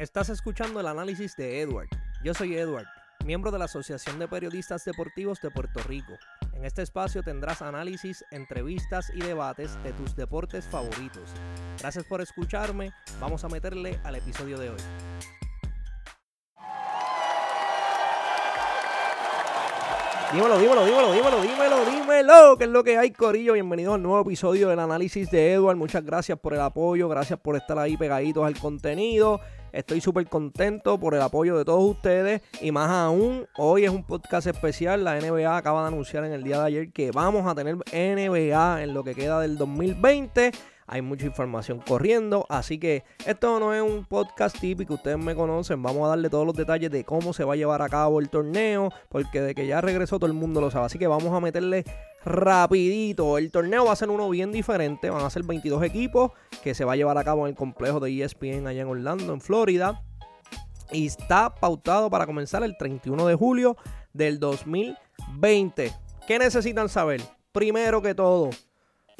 Estás escuchando el análisis de Edward. Yo soy Edward, miembro de la Asociación de Periodistas Deportivos de Puerto Rico. En este espacio tendrás análisis, entrevistas y debates de tus deportes favoritos. Gracias por escucharme. Vamos a meterle al episodio de hoy. Dímelo, dímelo, dímelo, dímelo, dímelo, dímelo, que es lo que hay, Corillo. Bienvenidos al nuevo episodio del análisis de Edward. Muchas gracias por el apoyo, gracias por estar ahí pegaditos al contenido. Estoy súper contento por el apoyo de todos ustedes y más aún, hoy es un podcast especial. La NBA acaba de anunciar en el día de ayer que vamos a tener NBA en lo que queda del 2020 hay mucha información corriendo, así que esto no es un podcast típico, ustedes me conocen, vamos a darle todos los detalles de cómo se va a llevar a cabo el torneo, porque de que ya regresó todo el mundo lo sabe, así que vamos a meterle rapidito, el torneo va a ser uno bien diferente, van a ser 22 equipos que se va a llevar a cabo en el complejo de ESPN allá en Orlando, en Florida, y está pautado para comenzar el 31 de julio del 2020. ¿Qué necesitan saber? Primero que todo,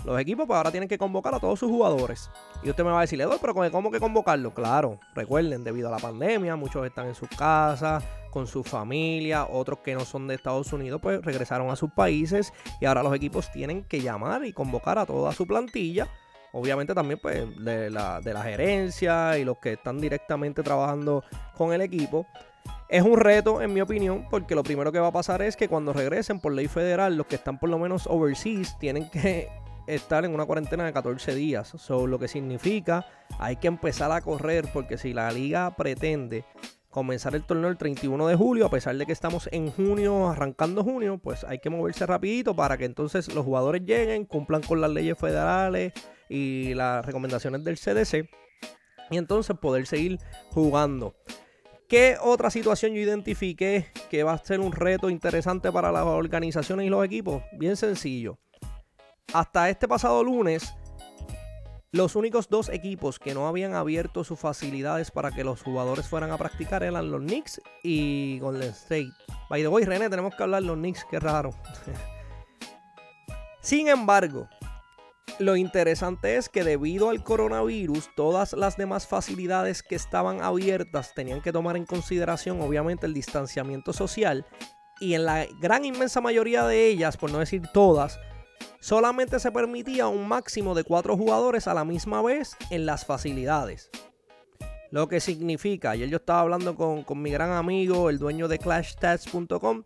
los equipos pues ahora tienen que convocar a todos sus jugadores. Y usted me va a decir, doy, pero ¿cómo que convocarlo? Claro, recuerden, debido a la pandemia, muchos están en sus casas, con su familia, otros que no son de Estados Unidos, pues regresaron a sus países y ahora los equipos tienen que llamar y convocar a toda su plantilla. Obviamente también pues de la, de la gerencia y los que están directamente trabajando con el equipo. Es un reto, en mi opinión, porque lo primero que va a pasar es que cuando regresen por ley federal, los que están por lo menos overseas tienen que estar en una cuarentena de 14 días. So, lo que significa, hay que empezar a correr porque si la liga pretende comenzar el torneo el 31 de julio, a pesar de que estamos en junio, arrancando junio, pues hay que moverse rapidito para que entonces los jugadores lleguen, cumplan con las leyes federales y las recomendaciones del CDC y entonces poder seguir jugando. ¿Qué otra situación yo identifiqué que va a ser un reto interesante para las organizaciones y los equipos? Bien sencillo hasta este pasado lunes, los únicos dos equipos que no habían abierto sus facilidades para que los jugadores fueran a practicar eran los Knicks y Golden State. By the René, tenemos que hablar de los Knicks, qué raro. Sin embargo, lo interesante es que debido al coronavirus, todas las demás facilidades que estaban abiertas tenían que tomar en consideración, obviamente, el distanciamiento social. Y en la gran inmensa mayoría de ellas, por no decir todas, solamente se permitía un máximo de cuatro jugadores a la misma vez en las facilidades. Lo que significa, ayer yo estaba hablando con, mi gran amigo, el dueño de ClashStats.com,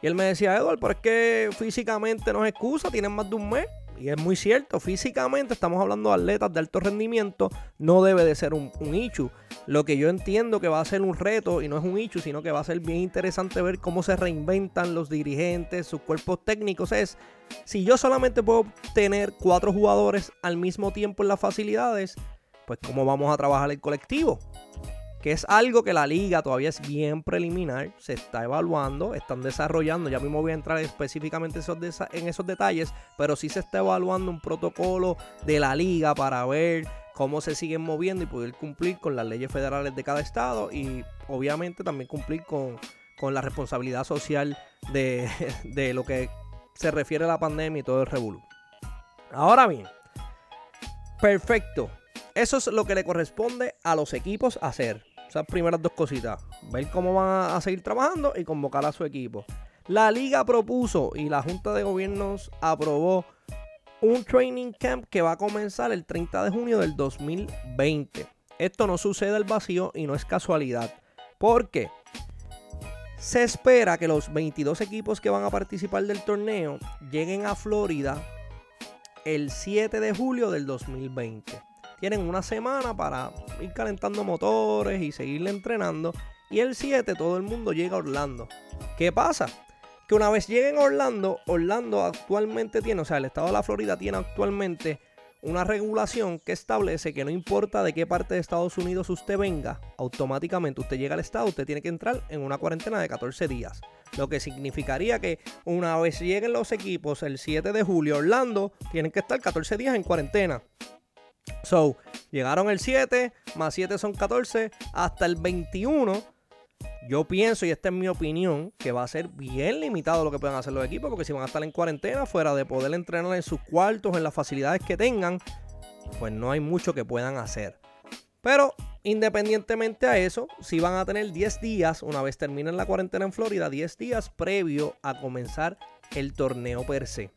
y él me decía, Edward, pero es que físicamente no es excusa, tienen más de un mes. Y es muy cierto, físicamente estamos hablando de atletas de alto rendimiento, no debe de ser un, un ichu. Lo que yo entiendo que va a ser un reto y no es un ichu, sino que va a ser bien interesante ver cómo se reinventan los dirigentes, sus cuerpos técnicos, es si yo solamente puedo tener cuatro jugadores al mismo tiempo en las facilidades, pues cómo vamos a trabajar el colectivo que es algo que la liga todavía es bien preliminar, se está evaluando, están desarrollando, ya mismo voy a entrar específicamente en esos detalles, pero sí se está evaluando un protocolo de la liga para ver cómo se siguen moviendo y poder cumplir con las leyes federales de cada estado y obviamente también cumplir con, la responsabilidad social de, de, lo que se refiere a la pandemia y todo el revolú. Ahora bien, perfecto. Eso es lo que le corresponde a los equipos hacer. Esas primeras dos cositas. Ver cómo van a seguir trabajando y convocar a su equipo. La liga propuso y la Junta de Gobiernos aprobó un training camp que va a comenzar el 30 de junio del 2020. Esto no sucede al vacío y no es casualidad. Porque se espera que los 22 equipos que van a participar del torneo lleguen a Florida el 7 de julio del 2020 tienen una semana para ir calentando motores y seguirle entrenando. Y el 7 todo el mundo llega a Orlando. ¿Qué pasa? Que una vez lleguen a Orlando, Orlando actualmente tiene, o sea, el estado de la Florida tiene actualmente una regulación que establece que no importa de qué parte de Estados Unidos usted venga, automáticamente usted llega al estado, usted tiene que entrar en una cuarentena de 14 días. Lo que significaría que una vez lleguen los equipos el 7 de julio a Orlando, tienen que estar 14 días en cuarentena. So, llegaron el 7, más 7 son 14, hasta el 21. Yo pienso, y esta es mi opinión, que va a ser bien limitado lo que puedan hacer los equipos, porque si van a estar en cuarentena, fuera de poder entrenar en sus cuartos, en las facilidades que tengan, pues no hay mucho que puedan hacer. Pero Independientemente a eso, si van a tener 10 días, una vez terminen la cuarentena en Florida, 10 días previo a comenzar el torneo per se.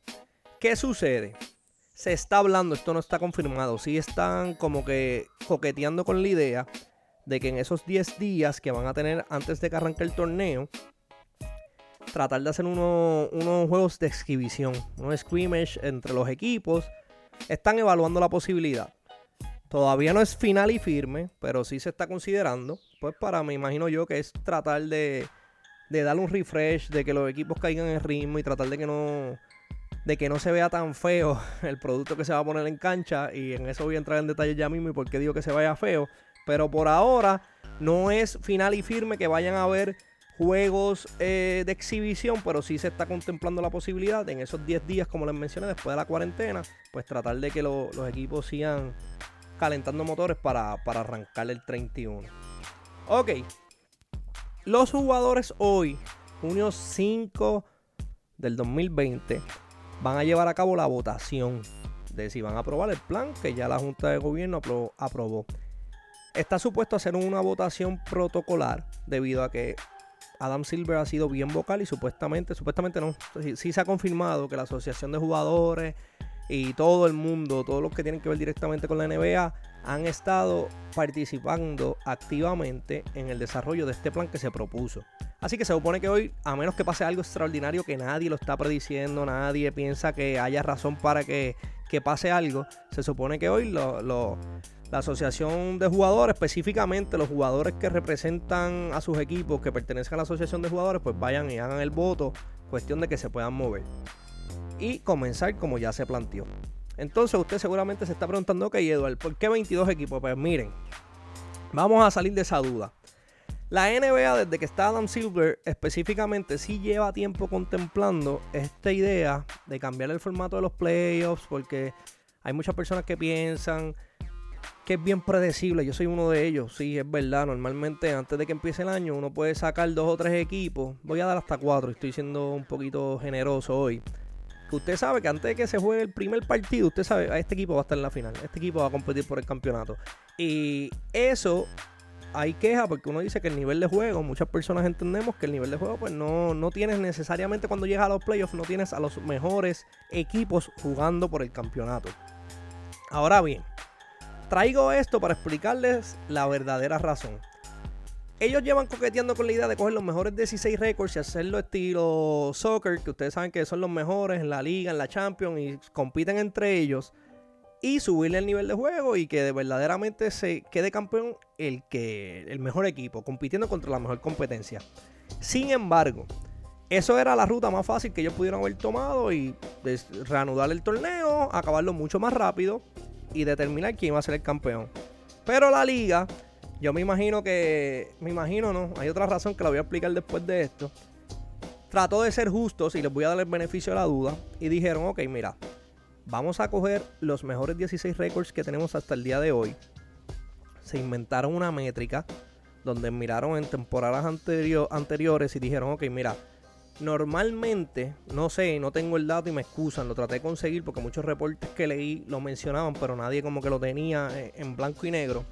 ¿Qué sucede? Se está hablando, esto no está confirmado, sí están como que coqueteando con la idea de que en esos 10 días que van a tener antes de que arranque el torneo, tratar de hacer unos juegos de exhibición, unos scrimmage entre los equipos. Están evaluando la posibilidad. Todavía no es final y firme, pero sí se está considerando. Pues para, me imagino yo, que es tratar de, de darle un refresh, de que los equipos caigan en ritmo y tratar de que no de que no se vea tan feo el producto que se va a poner en cancha. Y en eso voy a entrar en detalle ya mismo y por qué digo que se vaya feo. Pero por ahora no es final y firme que vayan a ver juegos eh, de exhibición, pero sí se está contemplando la posibilidad en esos 10 días, como les mencioné, después de la cuarentena, pues tratar de que los equipos sigan calentando motores para, para arrancar el 31. Ok, los jugadores hoy, junio 5 del 2020, van a llevar a cabo la votación de si van a aprobar el plan que ya la Junta de Gobierno aprobó. Está supuesto hacer una votación protocolar debido a que Adam Silver ha sido bien vocal y supuestamente, supuestamente no, sí, se ha confirmado que la Asociación de Jugadores y todo el mundo, todos los que tienen que ver directamente con la NBA, han estado participando activamente en el desarrollo de este plan que se propuso. Así que se supone que hoy, a menos que pase algo extraordinario que nadie lo está prediciendo, nadie piensa que haya razón para que, pase algo, se supone que hoy la asociación de jugadores, específicamente los jugadores que representan a sus equipos que pertenecen a la asociación de jugadores, pues vayan y hagan el voto, cuestión de que se puedan mover. Y comenzar como ya se planteó. Entonces usted seguramente se está preguntando, ok, Eduardo, ¿por qué 22 equipos? Pues miren, vamos a salir de esa duda. La NBA, desde que está Adam Silver, específicamente, sí lleva tiempo contemplando esta idea de cambiar el formato de los playoffs, porque hay muchas personas que piensan que es bien predecible. Yo soy uno de ellos, sí, es verdad. Normalmente antes de que empiece el año uno puede sacar dos o tres equipos. Voy a dar hasta cuatro, estoy siendo un poquito generoso hoy. Usted sabe que antes de que se juegue el primer partido, usted sabe, este equipo va a estar en la final, este equipo va a competir por el campeonato. Y eso hay queja porque uno dice que el nivel de juego, muchas personas entendemos que el nivel de juego pues no, no tienes necesariamente cuando llegas a los playoffs, no tienes a los mejores equipos jugando por el campeonato. Ahora bien, Traigo esto para explicarles la verdadera razón. Ellos llevan coqueteando con la idea de coger los mejores 16 récords y hacerlo estilo soccer, que ustedes saben que son los mejores en la liga, en la Champions y compiten entre ellos. Y subirle el nivel de juego y que verdaderamente se quede campeón el, que, el mejor equipo, compitiendo contra la mejor competencia. Sin embargo, eso era la ruta más fácil que ellos pudieron haber tomado y reanudar el torneo, acabarlo mucho más rápido y determinar quién va a ser el campeón. Pero la liga, yo me imagino que, me imagino no, hay otra razón que la voy a explicar después de esto. Trató de ser justos y les voy a dar el beneficio de la duda y dijeron, ok, mira, vamos a coger los mejores 16 récords que tenemos hasta el día de hoy. Se inventaron una métrica donde miraron en temporadas anteriores y dijeron, ok, mira, Normalmente, no sé, no tengo el dato y me excusan, lo traté de conseguir porque muchos reportes que leí lo mencionaban, pero nadie como que lo tenía eh, en blanco y negro.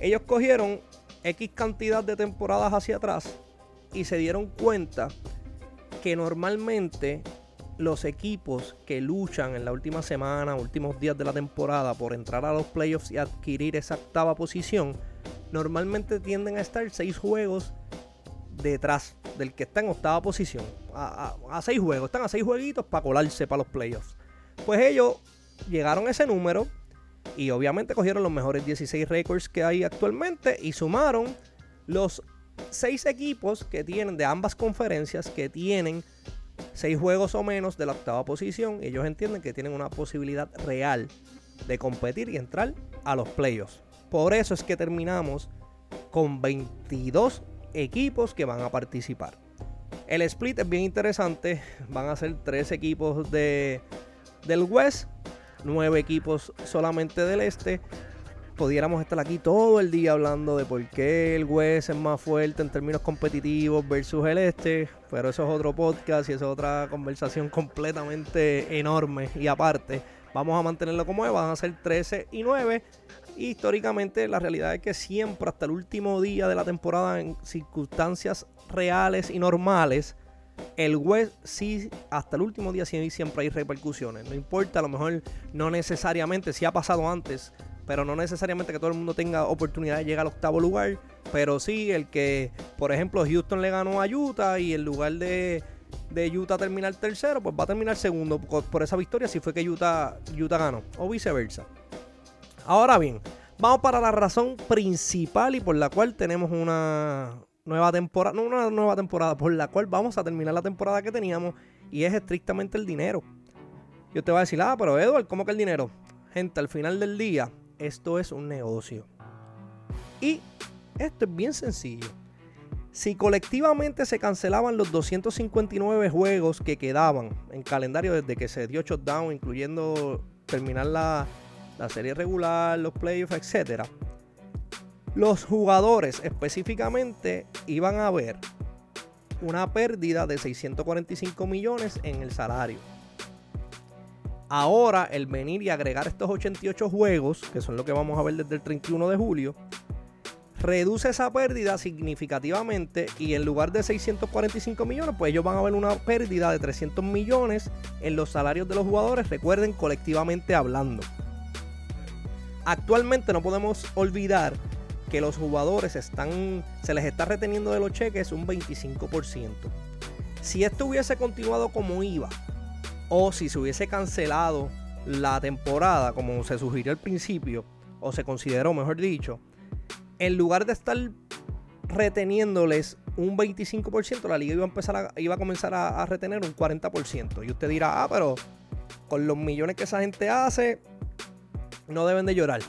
Ellos cogieron X cantidad de temporadas hacia atrás y se dieron cuenta que normalmente los equipos que luchan en la última semana, últimos días de la temporada por entrar a los playoffs y adquirir esa octava posición, normalmente tienden a estar seis juegos detrás del que está en octava posición. A, seis juegos. Están a seis jueguitos para colarse para los playoffs. Pues ellos llegaron a ese número. Y obviamente cogieron los mejores 16 récords que hay actualmente. Y sumaron los seis equipos que tienen de ambas conferencias. Que tienen seis juegos o menos de la octava posición. Ellos entienden que tienen una posibilidad real de competir y entrar a los playoffs. Por eso es que terminamos con 22 equipos que van a participar. El split es bien interesante. Van a ser tres equipos de, del West, nueve equipos solamente del Este. Pudiéramos estar aquí todo el día hablando de por qué el West es más fuerte en términos competitivos versus el Este. Pero eso es otro podcast y es otra conversación completamente enorme y aparte. Vamos a mantenerlo como es. Van a ser 13 y 9 Y históricamente la realidad es que siempre hasta el último día de la temporada en circunstancias reales y normales, el West sí, hasta el último día siempre hay repercusiones. No importa, a lo mejor no necesariamente, si ha pasado antes, pero no necesariamente que todo el mundo tenga oportunidad de llegar al octavo lugar. Pero sí, el que, por ejemplo, Houston le ganó a Utah y en lugar de, de Utah terminar tercero, pues va a terminar segundo por esa victoria si fue que Utah, Utah ganó, o viceversa. Ahora bien, vamos para la razón principal y por la cual tenemos una nueva temporada, no una nueva temporada, por la cual vamos a terminar la temporada que teníamos y es estrictamente el dinero. Yo te voy a decir, ah, pero Edward, ¿cómo que el dinero? Gente, al final del día, esto es un negocio. Y esto es bien sencillo. Si colectivamente se cancelaban los 259 juegos que quedaban en calendario desde que se dio shutdown, incluyendo terminar la, la serie regular, los playoffs, etc. Los jugadores específicamente iban a ver una pérdida de 645 millones en el salario. Ahora, el venir y agregar estos 88 juegos, que son lo que vamos a ver desde el 31 de julio, reduce esa pérdida significativamente y en lugar de 645 millones, pues ellos van a ver una pérdida de 300 millones en los salarios de los jugadores, recuerden, colectivamente hablando. Actualmente no podemos olvidar que los jugadores están, se les está reteniendo de los cheques un 25%. Si esto hubiese continuado como iba, o si se hubiese cancelado la temporada, como se sugirió al principio, o se consideró, mejor dicho, en lugar de estar reteniéndoles un 25%, la liga iba a, empezar a, iba a comenzar a, retener un 40%. Y usted dirá, ah, pero con los millones que esa gente hace, no deben de llorar.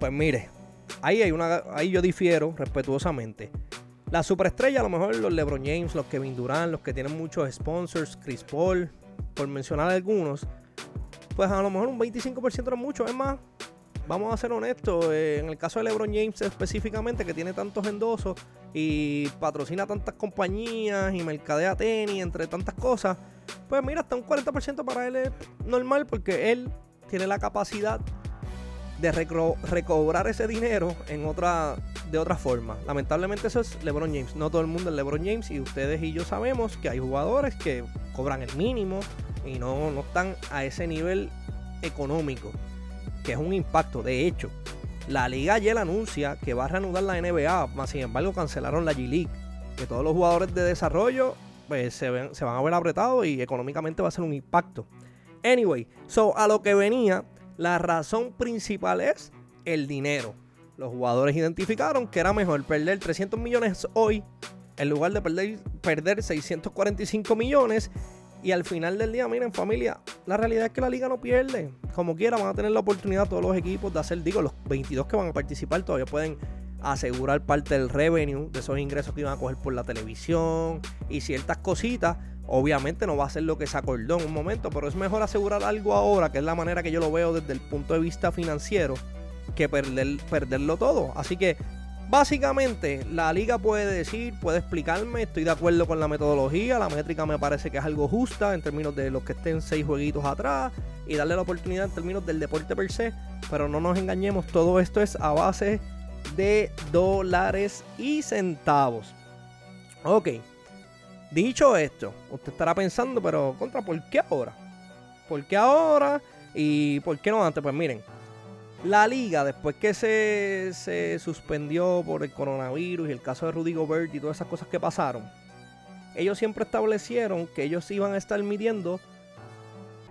Pues mire, ahí hay una, ahí yo difiero respetuosamente. La superestrella, a lo mejor los LeBron James, los Kevin Durant, los que tienen muchos sponsors, Chris Paul, por mencionar algunos, pues a lo mejor un 25% no es mucho. Es más, vamos a ser honestos, eh, en el caso de LeBron James específicamente, que tiene tantos endosos y patrocina tantas compañías y mercadea tenis, entre tantas cosas, pues mira, hasta un 40% para él es normal porque él tiene la capacidad de recobrar ese dinero en otra, de otra forma. Lamentablemente eso es LeBron James. No todo el mundo es LeBron James y ustedes y yo sabemos que hay jugadores que cobran el mínimo y no, no están a ese nivel económico, que es un impacto. De hecho, la liga ayer anuncia que va a reanudar la NBA, más sin embargo cancelaron la G-League, que todos los jugadores de desarrollo pues, se, se van a ver apretados y económicamente va a ser un impacto. Anyway, so a lo que venía la razón principal es el dinero. Los jugadores identificaron que era mejor perder 300 millones hoy en lugar de perder, perder 645 millones. Y al final del día, miren familia, la realidad es que la liga no pierde. Como quiera, van a tener la oportunidad todos los equipos de hacer, digo, los 22 que van a participar todavía pueden asegurar parte del revenue de esos ingresos que iban a coger por la televisión y ciertas cositas Obviamente no va a ser lo que se acordó en un momento, pero es mejor asegurar algo ahora, que es la manera que yo lo veo desde el punto de vista financiero, que perder, perderlo todo. Así que básicamente la liga puede decir, puede explicarme, estoy de acuerdo con la metodología, la métrica me parece que es algo justa en términos de los que estén seis jueguitos atrás y darle la oportunidad en términos del deporte per se, pero no nos engañemos, todo esto es a base de dólares y centavos. Ok, Dicho esto, usted estará pensando, pero contra, ¿por qué ahora? ¿Por qué ahora? ¿Y por qué no antes? Pues miren, la liga, después que se, se suspendió por el coronavirus y el caso de Rudy Gobert y todas esas cosas que pasaron, ellos siempre establecieron que ellos iban a estar midiendo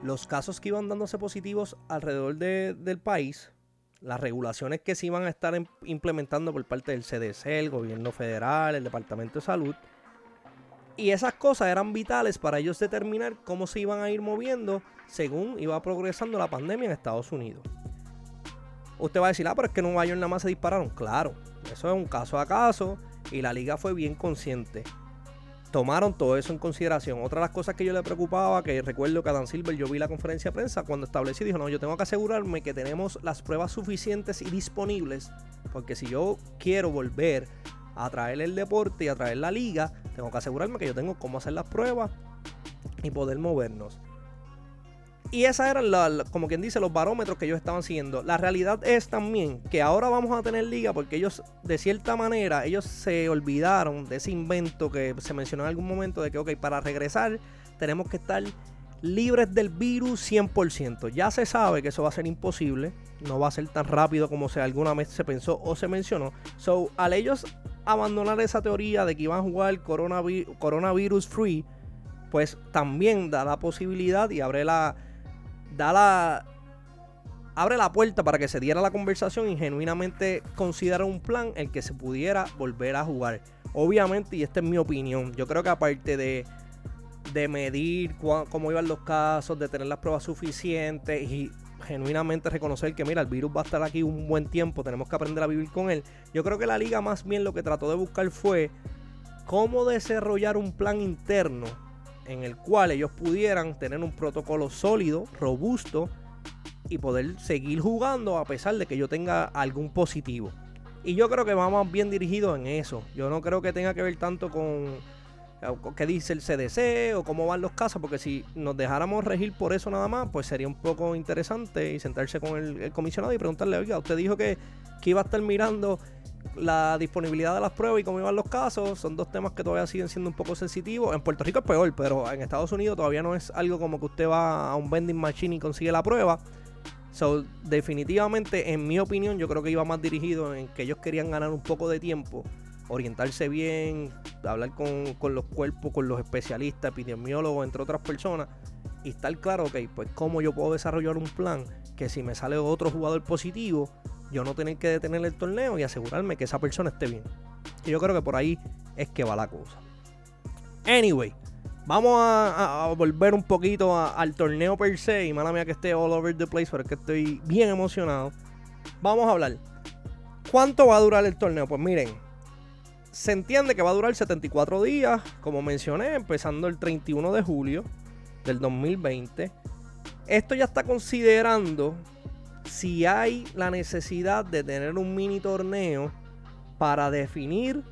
los casos que iban dándose positivos alrededor del país, las regulaciones que se iban a estar implementando por parte del CDC, el gobierno federal, el Departamento de Salud, y esas cosas eran vitales para ellos determinar cómo se iban a ir moviendo según iba progresando la pandemia en Estados Unidos. Usted va a decir, ah, pero es que en Nueva York nada más se dispararon. Claro, eso es un caso a caso y la liga fue bien consciente. Tomaron todo eso en consideración. Otra de las cosas que yo le preocupaba, que recuerdo que Adam Silver, yo vi la conferencia de prensa cuando establecí, dijo, no, yo tengo que asegurarme que tenemos las pruebas suficientes y disponibles, porque si yo quiero volver a traer el deporte y a traer la liga, tengo que asegurarme que yo tengo cómo hacer las pruebas y poder movernos. Y esas eran, como quien dice, los barómetros que ellos estaban siguiendo. La realidad es también que ahora vamos a tener liga porque ellos, de cierta manera, ellos se olvidaron de ese invento que se mencionó en algún momento de que, ok, para regresar tenemos que estar libres del virus 100%. Ya se sabe que eso va a ser imposible. No va a ser tan rápido como se alguna vez se pensó o se mencionó. So, al ellos abandonar esa teoría de que iban a jugar coronavirus free, pues también da la posibilidad y abre la da la abre la puerta para que se diera la conversación y genuinamente considera un plan el que se pudiera volver a jugar. Obviamente, y esta es mi opinión, yo creo que aparte de, de medir cómo iban los casos, de tener las pruebas suficientes y genuinamente reconocer que mira, el virus va a estar aquí un buen tiempo, tenemos que aprender a vivir con él. Yo creo que la liga más bien lo que trató de buscar fue cómo desarrollar un plan interno en el cual ellos pudieran tener un protocolo sólido, robusto y poder seguir jugando a pesar de que yo tenga algún positivo. Y yo creo que vamos bien dirigidos en eso. Yo no creo que tenga que ver tanto con qué dice el CDC o cómo van los casos, porque si nos dejáramos regir por eso nada más, pues sería un poco interesante y sentarse con el, comisionado y preguntarle, oiga, usted dijo que, que iba a estar mirando la disponibilidad de las pruebas y cómo iban los casos son dos temas que todavía siguen siendo un poco sensitivos. En Puerto Rico es peor, pero en Estados Unidos todavía no es algo como que usted va a un vending machine y consigue la prueba. So, definitivamente, en mi opinión, yo creo que iba más dirigido en que ellos querían ganar un poco de tiempo, orientarse bien, hablar con, con los cuerpos, con los especialistas, epidemiólogos, entre otras personas, y estar claro, ok, pues cómo yo puedo desarrollar un plan que si me sale otro jugador positivo, yo no tener que detener el torneo y asegurarme que esa persona esté bien. Y yo creo que por ahí es que va la cosa. Anyway, vamos a, volver un poquito al torneo per se. Y mala mía que esté all over the place, pero es que estoy bien emocionado. Vamos a hablar. ¿Cuánto va a durar el torneo? Pues miren, se entiende que va a durar 74 días, como mencioné, empezando el 31 de julio del 2020. Esto ya está considerando si hay la necesidad de tener un mini torneo para definir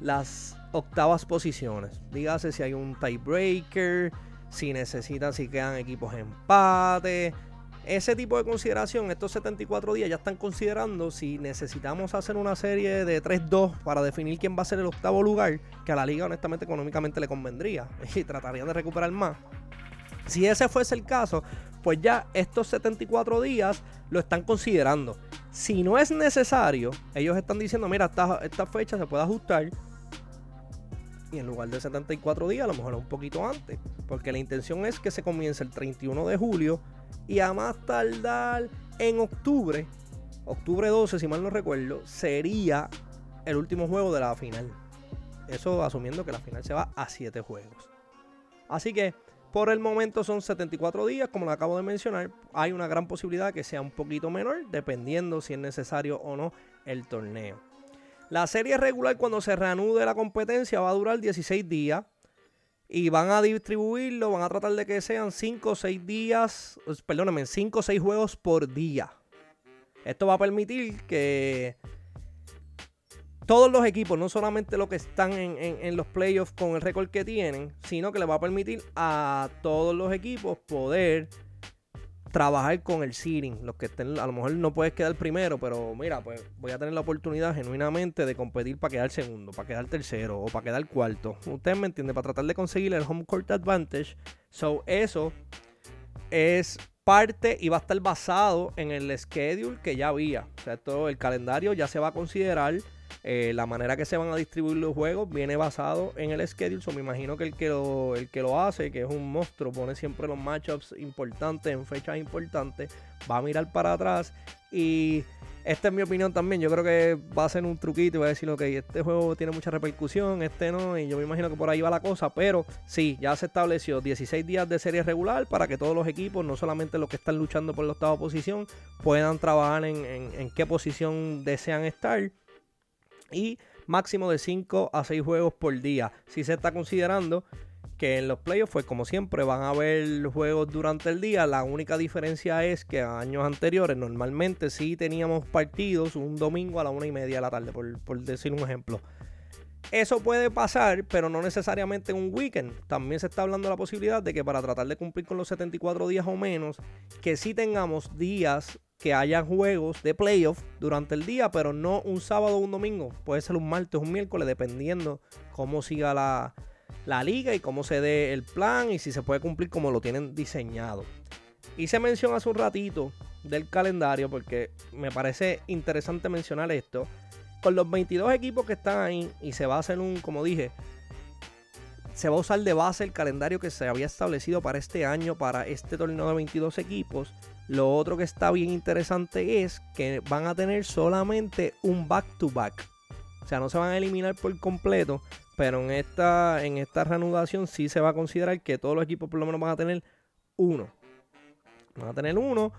las octavas posiciones. Dígase si hay un tiebreaker, si necesitan, si quedan equipos empate. Ese tipo de consideración, estos 74 días ya están considerando si necesitamos hacer una serie de 3-2 para definir quién va a ser el octavo lugar, que a la liga honestamente económicamente le convendría y tratarían de recuperar más. Si ese fuese el caso, pues ya estos 74 días lo están considerando. Si no es necesario, ellos están diciendo, mira, esta, fecha se puede ajustar. Y en lugar de 74 días, a lo mejor un poquito antes. Porque la intención es que se comience el 31 de julio. Y a más tardar en octubre, octubre 12, si mal no recuerdo, sería el último juego de la final. Eso asumiendo que la final se va a 7 juegos. Así que por el momento son 74 días, como lo acabo de mencionar. Hay una gran posibilidad que sea un poquito menor, dependiendo si es necesario o no el torneo. La serie regular, cuando se reanude la competencia, va a durar 16 días. Y van a distribuirlo, van a tratar de que sean 5 o 6 días, perdónenme, 5 o 6 juegos por día. Esto va a permitir que todos los equipos, no solamente los que están en, los playoffs con el récord que tienen, sino que le va a permitir a todos los equipos poder trabajar con el seeding. Los que estén, a lo mejor no puedes quedar primero, pero mira, pues voy a tener la oportunidad genuinamente de competir para quedar segundo, para quedar tercero o para quedar cuarto. Ustedes me entienden, para tratar de conseguir el home court advantage. So, eso es parte y va a estar basado en el schedule que ya había. O sea, todo el calendario ya se va a considerar eh, la manera que se van a distribuir los juegos viene basado en el schedule. So me imagino que el que, lo, el que lo hace, que es un monstruo, pone siempre los matchups importantes en fechas importantes, va a mirar para atrás. Y esta es mi opinión también. Yo creo que va a ser un truquito y va a decir, ok, este juego tiene mucha repercusión, este no. Y yo me imagino que por ahí va la cosa. Pero sí, ya se estableció 16 días de serie regular para que todos los equipos, no solamente los que están luchando por la octava posición, puedan trabajar en, en qué posición desean estar y máximo de 5 a 6 juegos por día. Si se está considerando que en los playoffs, pues como siempre, van a haber juegos durante el día. La única diferencia es que años anteriores normalmente sí teníamos partidos un domingo a la una y media de la tarde, por, decir un ejemplo. Eso puede pasar, pero no necesariamente en un weekend. También se está hablando la posibilidad de que para tratar de cumplir con los 74 días o menos, que sí tengamos días que hayan juegos de playoff durante el día, pero no un sábado o un domingo. Puede ser un martes o un miércoles, dependiendo cómo siga la, la liga y cómo se dé el plan y si se puede cumplir como lo tienen diseñado. Hice mención hace un ratito del calendario porque me parece interesante mencionar esto. Con los 22 equipos que están ahí y se va a hacer un, como dije, se va a usar de base el calendario que se había establecido para este año, para este torneo de 22 equipos. Lo otro que está bien interesante es que van a tener solamente un back-to-back. O sea, no se van a eliminar por completo, pero en esta, en esta reanudación sí se va a considerar que todos los equipos por lo menos van a tener uno. Van a tener uno.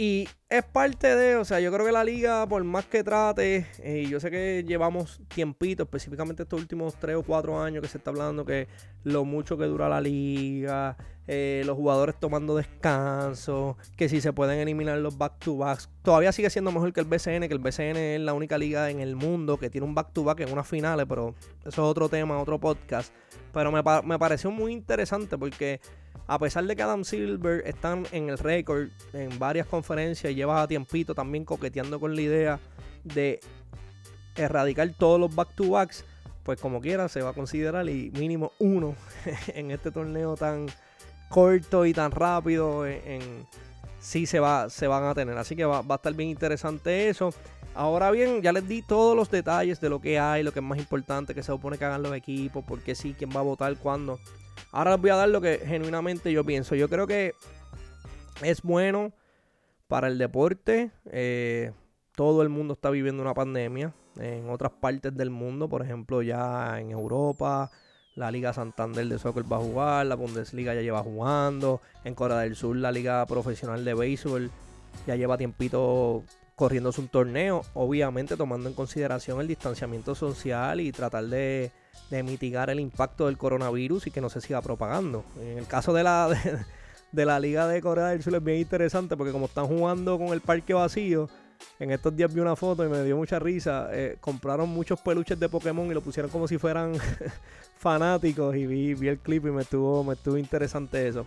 Y es parte de, o sea, yo creo que la liga, por más que trate, eh, yo sé que llevamos tiempito, específicamente estos últimos 3 o 4 años que se está hablando que lo mucho que dura la liga, eh, los jugadores tomando descanso, que si se pueden eliminar los back-to-backs. Todavía sigue siendo mejor que el BCN, que el BCN es la única liga en el mundo que tiene un back-to-back en unas finales, pero eso es otro tema, otro podcast. Pero me, me pareció muy interesante porque a pesar de que Adam Silver están en el récord en varias conferencias, lleva a tiempito también coqueteando con la idea de erradicar todos los back-to-backs, pues como quiera se va a considerar y mínimo uno en este torneo tan corto y tan rápido sí se, va, se van a tener. Así que va, va, a estar bien interesante eso. Ahora bien, ya les di todos los detalles de lo que hay, lo que es más importante, que se supone que hagan los equipos, por qué sí, quién va a votar, cuándo. Ahora les voy a dar lo que genuinamente yo pienso. Yo creo que es bueno para el deporte. Eh, todo el mundo está viviendo una pandemia. En otras partes del mundo, por ejemplo, ya en Europa, la Liga Santander de Soccer va a jugar, la Bundesliga ya lleva jugando. En Corea del Sur, la Liga Profesional de Béisbol ya lleva tiempito corriéndose un torneo. Obviamente tomando en consideración el distanciamiento social y tratar de mitigar el impacto del coronavirus y que no se siga propagando. En el caso de la, de, la Liga de Corea del Sur es bien interesante porque como están jugando con el parque vacío, en estos días vi una foto y me dio mucha risa. Eh, compraron muchos peluches de Pokémon y lo pusieron como si fueran fanáticos y vi, vi, el clip y me estuvo, me estuvo interesante eso.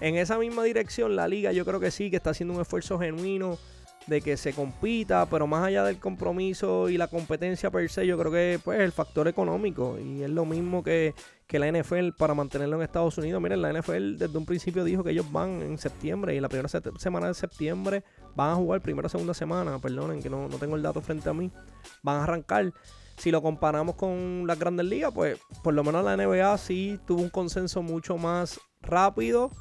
En esa misma dirección, la liga yo creo que sí, que está haciendo un esfuerzo genuino de que se compita, pero más allá del compromiso y la competencia per se, yo creo que pues el factor económico y es lo mismo que, que la NFL para mantenerlo en Estados Unidos. Miren, la NFL desde un principio dijo que ellos van en septiembre y la primera semana de septiembre van a jugar, primera o segunda semana, perdonen que no, no tengo el dato frente a mí, van a arrancar. Si lo comparamos con las grandes ligas, pues por lo menos la NBA sí tuvo un consenso mucho más rápido,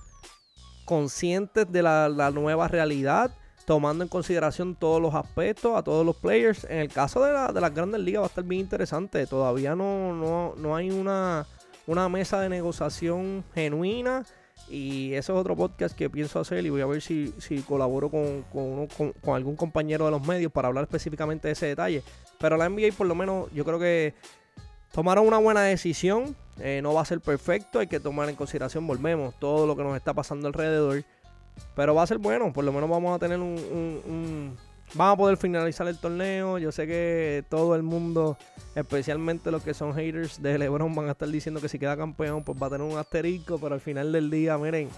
conscientes de la, la nueva realidad tomando en consideración todos los aspectos, a todos los players. En el caso de, la, de las grandes ligas va a estar bien interesante. Todavía no, no, hay una, una mesa de negociación genuina. Y eso es otro podcast que pienso hacer y voy a ver si, si colaboro con, con, con, algún compañero de los medios para hablar específicamente de ese detalle. Pero la NBA por lo menos yo creo que tomaron una buena decisión. Eh, no va a ser perfecto, hay que tomar en consideración, volvemos, todo lo que nos está pasando alrededor. Pero va a ser bueno, por lo menos vamos a tener un, Vamos a poder finalizar el torneo. Yo sé que todo el mundo, especialmente los que son haters de LeBron, van a estar diciendo que si queda campeón, pues va a tener un asterisco. Pero al final del día, miren,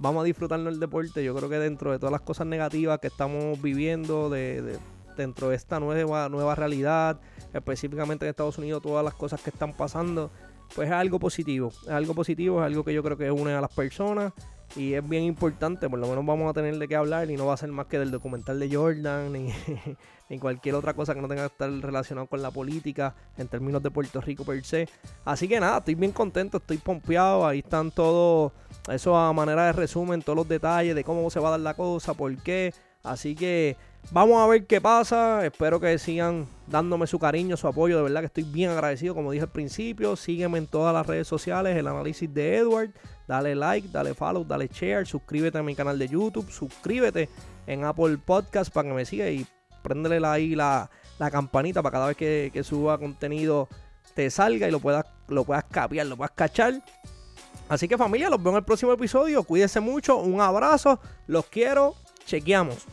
vamos a disfrutarnos el deporte. Yo creo que dentro de todas las cosas negativas que estamos viviendo, de, dentro de esta nueva, nueva realidad, específicamente en Estados Unidos, todas las cosas que están pasando, pues es algo positivo. Es algo positivo, es algo que yo creo que une a las personas y es bien importante, por lo menos vamos a tener de qué hablar y no va a ser más que del documental de Jordan ni, cualquier otra cosa que no tenga que estar relacionado con la política en términos de Puerto Rico per se. Así que nada, estoy bien contento, estoy pompeado, ahí están todos, eso a manera de resumen, todos los detalles de cómo se va a dar la cosa, por qué. Así que vamos a ver qué pasa. Espero que sigan dándome su cariño, su apoyo. De verdad que estoy bien agradecido, como dije al principio. Sígueme en todas las redes sociales, el análisis de Edward. Dale like, dale follow, dale share. Suscríbete a mi canal de YouTube. Suscríbete en Apple Podcast para que me siga y préndele ahí la, la campanita para cada vez que, suba contenido te salga y lo puedas, lo puedas lo puedas cachar. Así que familia, los veo en el próximo episodio. Cuídense mucho. Un abrazo. Los quiero. Chequeamos.